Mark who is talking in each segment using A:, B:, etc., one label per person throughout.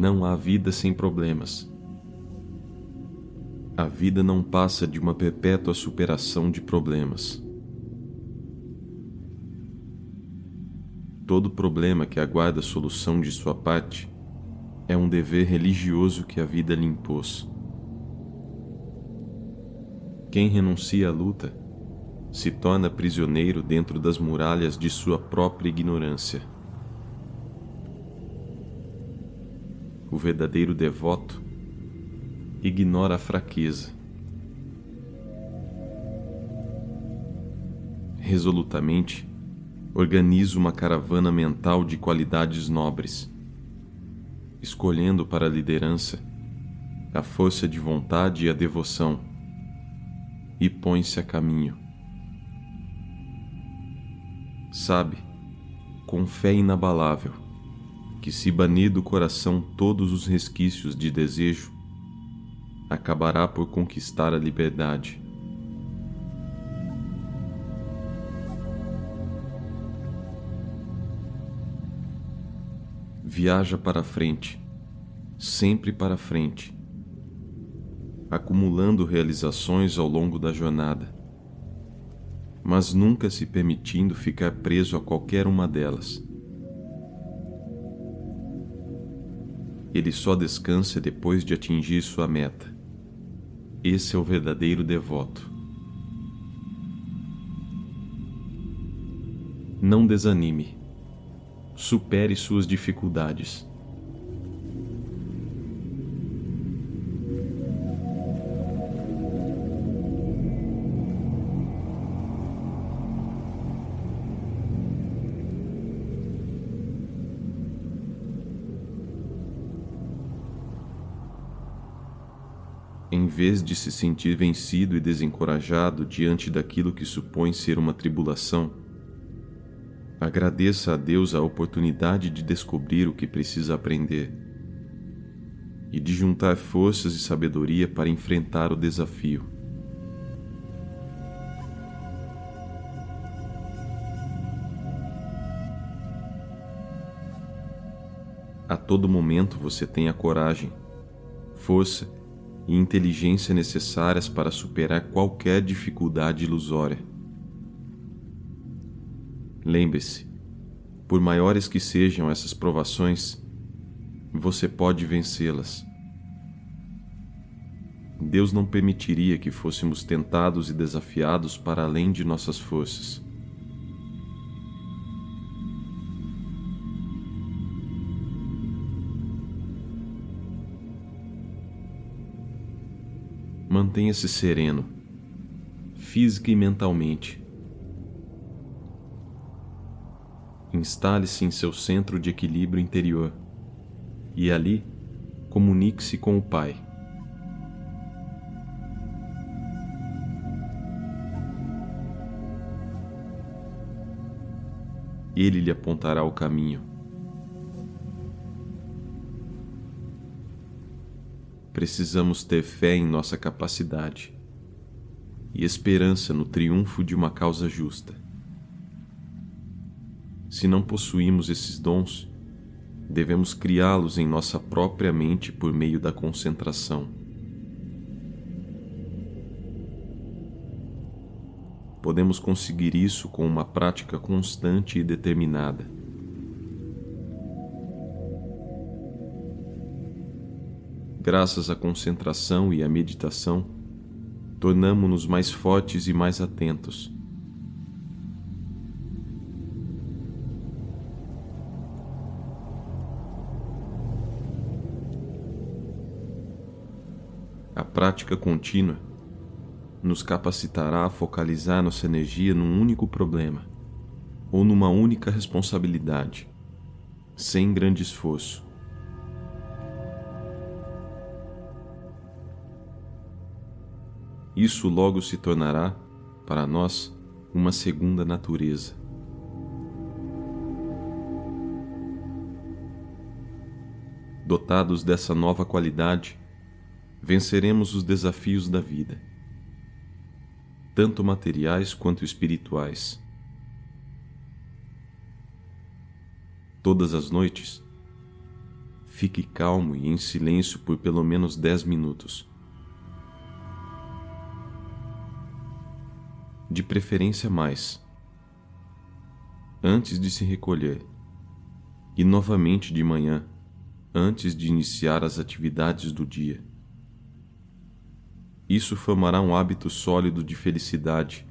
A: Não há vida sem problemas. A vida não passa de uma perpétua superação de problemas. Todo problema que aguarda solução de sua parte é um dever religioso que a vida lhe impôs. Quem renuncia à luta se torna prisioneiro dentro das muralhas de sua própria ignorância. Verdadeiro devoto ignora a fraqueza. Resolutamente, organiza uma caravana mental de qualidades nobres, escolhendo para a liderança a força de vontade e a devoção, e põe-se a caminho. Sabe, com fé inabalável, que se banir do coração todos os resquícios de desejo, acabará por conquistar a liberdade. Viaja para frente, sempre para frente, acumulando realizações ao longo da jornada, mas nunca se permitindo ficar preso a qualquer uma delas. Ele só descansa depois de atingir sua meta. Esse é o verdadeiro devoto. Não desanime. Supere suas dificuldades. Em vez de se sentir vencido e desencorajado diante daquilo que supõe ser uma tribulação, agradeça a Deus a oportunidade de descobrir o que precisa aprender e de juntar forças e sabedoria para enfrentar o desafio. A todo momento você tem a coragem, força e inteligência necessárias para superar qualquer dificuldade ilusória. Lembre-se, por maiores que sejam essas provações, você pode vencê-las. Deus não permitiria que fôssemos tentados e desafiados para além de nossas forças. Mantenha-se sereno, física e mentalmente. Instale-se em seu centro de equilíbrio interior e ali comunique-se com o Pai. Ele lhe apontará o caminho. Precisamos ter fé em nossa capacidade e esperança no triunfo de uma causa justa. Se não possuímos esses dons, devemos criá-los em nossa própria mente por meio da concentração. Podemos conseguir isso com uma prática constante e determinada graças à concentração e à meditação, tornamo-nos mais fortes e mais atentos. A prática contínua nos capacitará a focalizar nossa energia num único problema ou numa única responsabilidade, sem grande esforço. Isso logo se tornará, para nós, uma segunda natureza. Dotados dessa nova qualidade, venceremos os desafios da vida, tanto materiais quanto espirituais. Todas as noites, Fique calmo e em silêncio por pelo menos dez minutos. De preferência mais. Antes de se recolher. E novamente de manhã, antes de iniciar as atividades do dia. Isso formará um hábito sólido de felicidade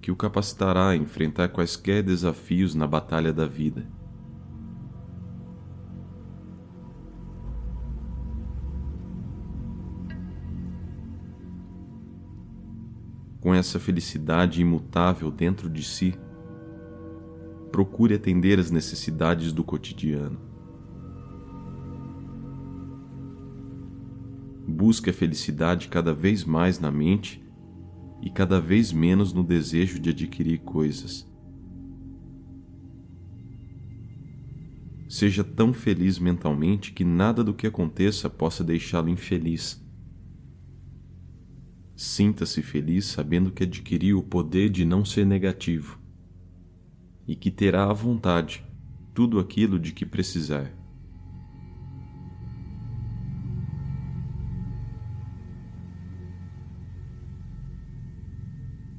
A: que o capacitará a enfrentar quaisquer desafios na batalha da vida. Com essa felicidade imutável dentro de si, procure atender às necessidades do cotidiano. Busque a felicidade cada vez mais na mente e cada vez menos no desejo de adquirir coisas. Seja tão feliz mentalmente que nada do que aconteça possa deixá-lo infeliz Sinta-se feliz sabendo que adquiriu o poder de não ser negativo e que terá à vontade tudo aquilo de que precisar.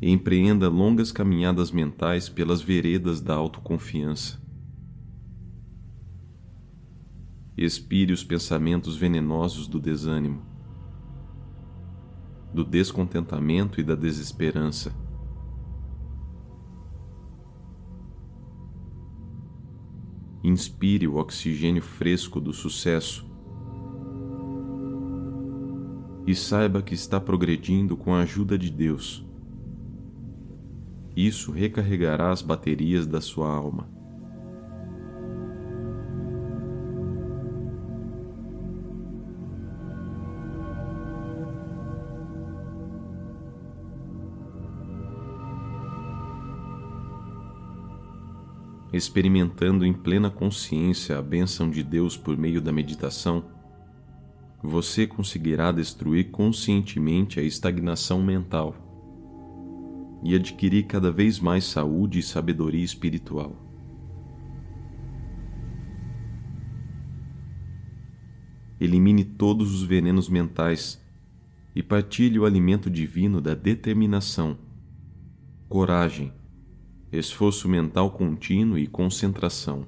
A: Empreenda longas caminhadas mentais pelas veredas da autoconfiança. Expire os pensamentos venenosos do desânimo do descontentamento e da desesperança. Inspire o oxigênio fresco do sucesso e saiba que está progredindo com a ajuda de Deus. Isso recarregará as baterias da sua alma. Experimentando em plena consciência a bênção de Deus por meio da meditação, você conseguirá destruir conscientemente a estagnação mental e adquirir cada vez mais saúde e sabedoria espiritual. Elimine todos os venenos mentais e partilhe o alimento divino da determinação, coragem esforço mental contínuo e concentração.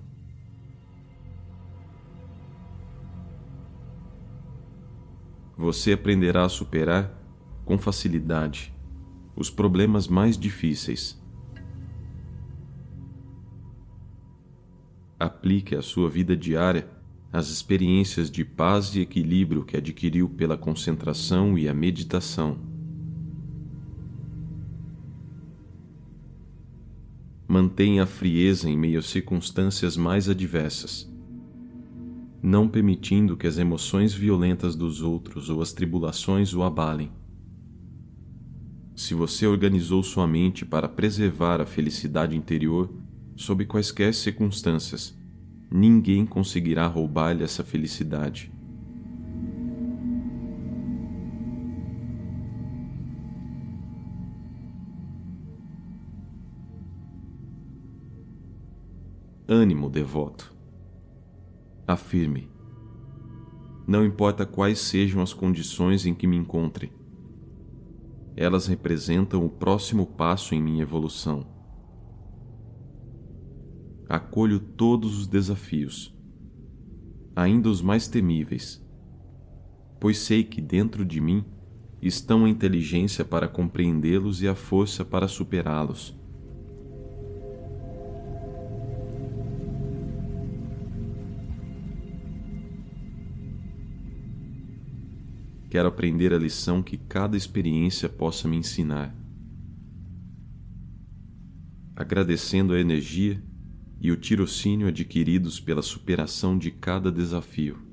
A: Você aprenderá a superar, com facilidade, os problemas mais difíceis. Aplique à sua vida diária as experiências de paz e equilíbrio que adquiriu pela concentração e a meditação. Mantenha a frieza em meio às circunstâncias mais adversas, não permitindo que as emoções violentas dos outros ou as tribulações o abalem. Se você organizou sua mente para preservar a felicidade interior sob quaisquer circunstâncias, ninguém conseguirá roubar-lhe essa felicidade. Ânimo devoto. Afirme: Não importa quais sejam as condições em que me encontre, elas representam o próximo passo em minha evolução. Acolho todos os desafios, ainda os mais temíveis, pois sei que dentro de mim estão a inteligência para compreendê-los e a força para superá-los. Quero aprender a lição que cada experiência possa me ensinar. Agradecendo a energia e o tirocínio adquiridos pela superação de cada desafio.